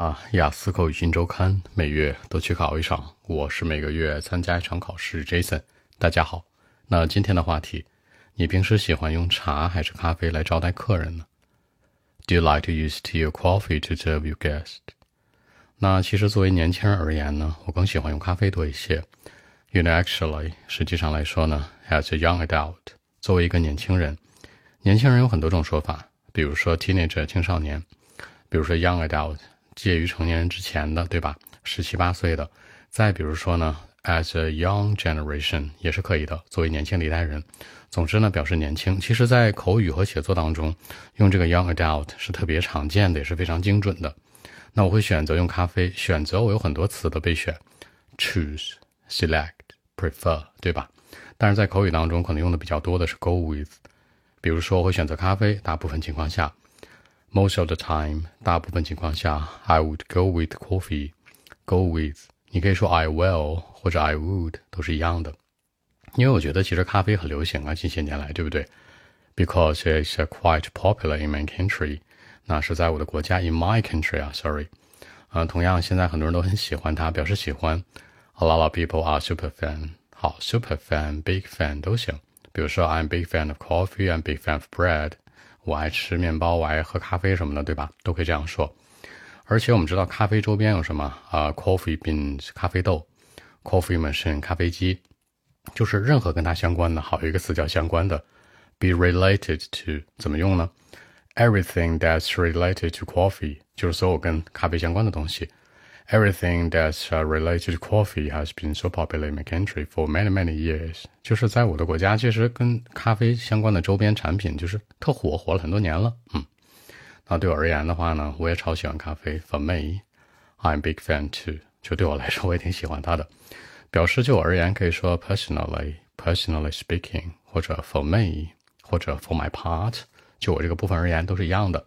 啊，雅思口语新周刊每月都去考一场，我是每个月参加一场考试。Jason，大家好。那今天的话题，你平时喜欢用茶还是咖啡来招待客人呢？Do you like to use tea or coffee to serve your guest？那其实作为年轻人而言呢，我更喜欢用咖啡多一些。You know, actually，实际上来说呢，as a young adult，作为一个年轻人，年轻人有很多种说法，比如说 teenager 青少年，比如说 young adult。介于成年人之前的，对吧？十七八岁的，再比如说呢，as a young generation 也是可以的，作为年轻的一代人。总之呢，表示年轻。其实，在口语和写作当中，用这个 young adult 是特别常见的，也是非常精准的。那我会选择用咖啡。选择我有很多词的备选，choose、select、prefer，对吧？但是在口语当中，可能用的比较多的是 go with。比如说，我会选择咖啡，大部分情况下。Most of the time，大部分情况下，I would go with coffee。Go with，你可以说 I will 或者 I would 都是一样的。因为我觉得其实咖啡很流行啊，近些年来，对不对？Because it's quite popular in my country。那是在我的国家，in my country 啊，sorry。嗯，同样现在很多人都很喜欢它，表示喜欢。A lot of people are super fan。好，super fan，big fan 都行。比如说，I'm big fan of coffee，I'm big fan of bread。 我爱吃面包，我爱喝咖啡什么的，对吧？都可以这样说。而且我们知道咖啡周边有什么啊？Coffee beans，咖啡豆；Coffee machine，咖啡机。就是任何跟它相关的，好一个词叫相关的，be related to，怎么用呢？Everything that's related to coffee，就是所有跟咖啡相关的东西。Everything that's related to coffee has been so popular in my country for many many years。就是在我的国家，其实跟咖啡相关的周边产品就是特火，火了很多年了。嗯，那对我而言的话呢，我也超喜欢咖啡。For me, I'm big fan too。就对我来说，我也挺喜欢它的。表示就我而言，可以说 personally, personally speaking，或者 for me，或者 for my part。就我这个部分而言，都是一样的。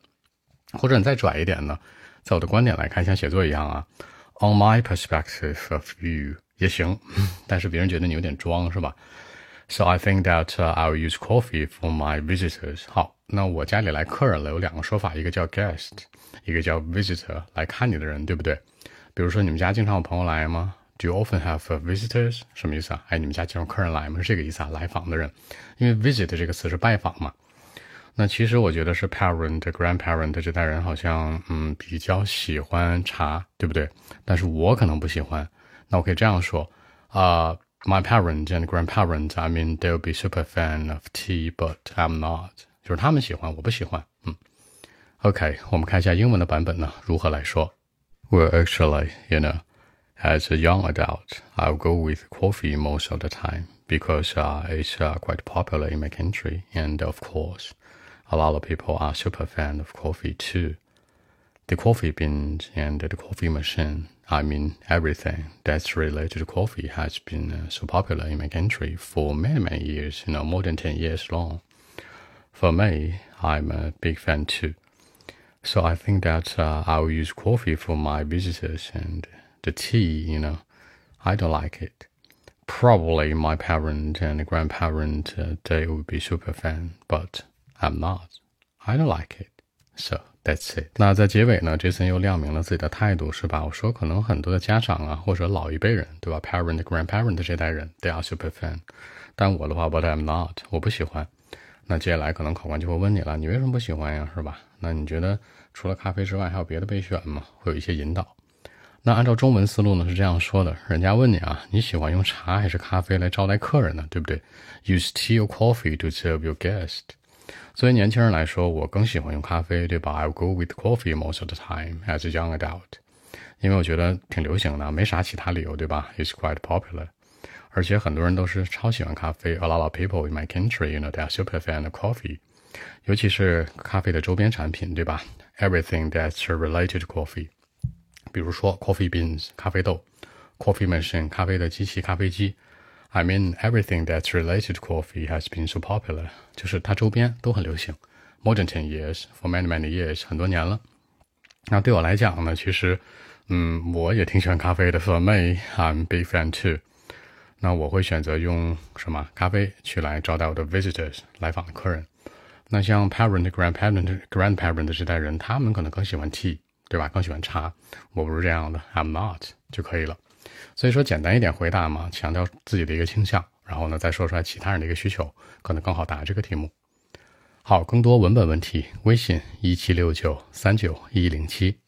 或者你再拽一点呢，在我的观点来看，像写作一样啊。On my perspective of you 也行，但是别人觉得你有点装，是吧？So I think that I'll use coffee for my visitors。好，那我家里来客人了，有两个说法，一个叫 guest，一个叫 visitor，来看你的人，对不对？比如说你们家经常有朋友来吗？Do you often have visitors？什么意思啊？哎，你们家经常客人来吗？是这个意思啊？来访的人，因为 visit 这个词是拜访嘛。那其实我觉得是 parent、grandparent 这代人好像嗯比较喜欢茶，对不对？但是我可能不喜欢。那我可以这样说啊，my parent and grandparent，I mean they'll be super fan of tea，but I'm not。就是他们喜欢，我不喜欢。嗯，OK，我们看一下英文的版本呢如何来说。Well, actually, you know, as a young adult, I'll go with coffee most of the time because uh, it's uh, quite popular in my country, and of course a lot of people are super fan of coffee too. The coffee beans and the coffee machine, I mean everything that's related to coffee has been uh, so popular in my country for many, many years, you know, more than 10 years long. For me, I'm a big fan too. So I think that uh, I will use coffee for my visitors and the tea, you know, I don't like it. Probably my parent and grandparent, uh, they would be super fan, but I'm not. I don't like it. So that's it. 那在结尾呢，Jason 又亮明了自己的态度，是吧？我说可能很多的家长啊，或者老一辈人，对吧？Parent, grandparent 这代人，they are super fan。但我的话，But I'm not，我不喜欢。那接下来可能考官就会问你了，你为什么不喜欢呀？是吧？那你觉得除了咖啡之外，还有别的备选吗？会有一些引导。那按照中文思路呢，是这样说的：人家问你啊，你喜欢用茶还是咖啡来招待客人呢？对不对？Use tea or coffee to serve your guest。作为年轻人来说，我更喜欢用咖啡，对吧？I'll go with coffee most of the time as a young adult，因为我觉得挺流行的，没啥其他理由，对吧？It's quite popular，而且很多人都是超喜欢咖啡。A lot of people in my country，you know, they are super fan of coffee，尤其是咖啡的周边产品，对吧？Everything that's related to coffee，比如说 coffee beans，咖啡豆；coffee machine，咖啡的机器，咖啡机。I mean, everything that's related to coffee has been so popular，就是它周边都很流行。More than ten years, for many many years，很多年了。那对我来讲呢，其实，嗯，我也挺喜欢咖啡的。For me, I'm big fan too。那我会选择用什么咖啡去来招待我的 visitors 来访的客人。那像 parent, grandparent, grandparent 这代人，他们可能更喜欢 tea。对吧？更喜欢茶，我不是这样的，I'm not 就可以了。所以说简单一点回答嘛，强调自己的一个倾向，然后呢再说出来其他人的一个需求，可能更好答这个题目。好，更多文本问题，微信一七六九三九一零七。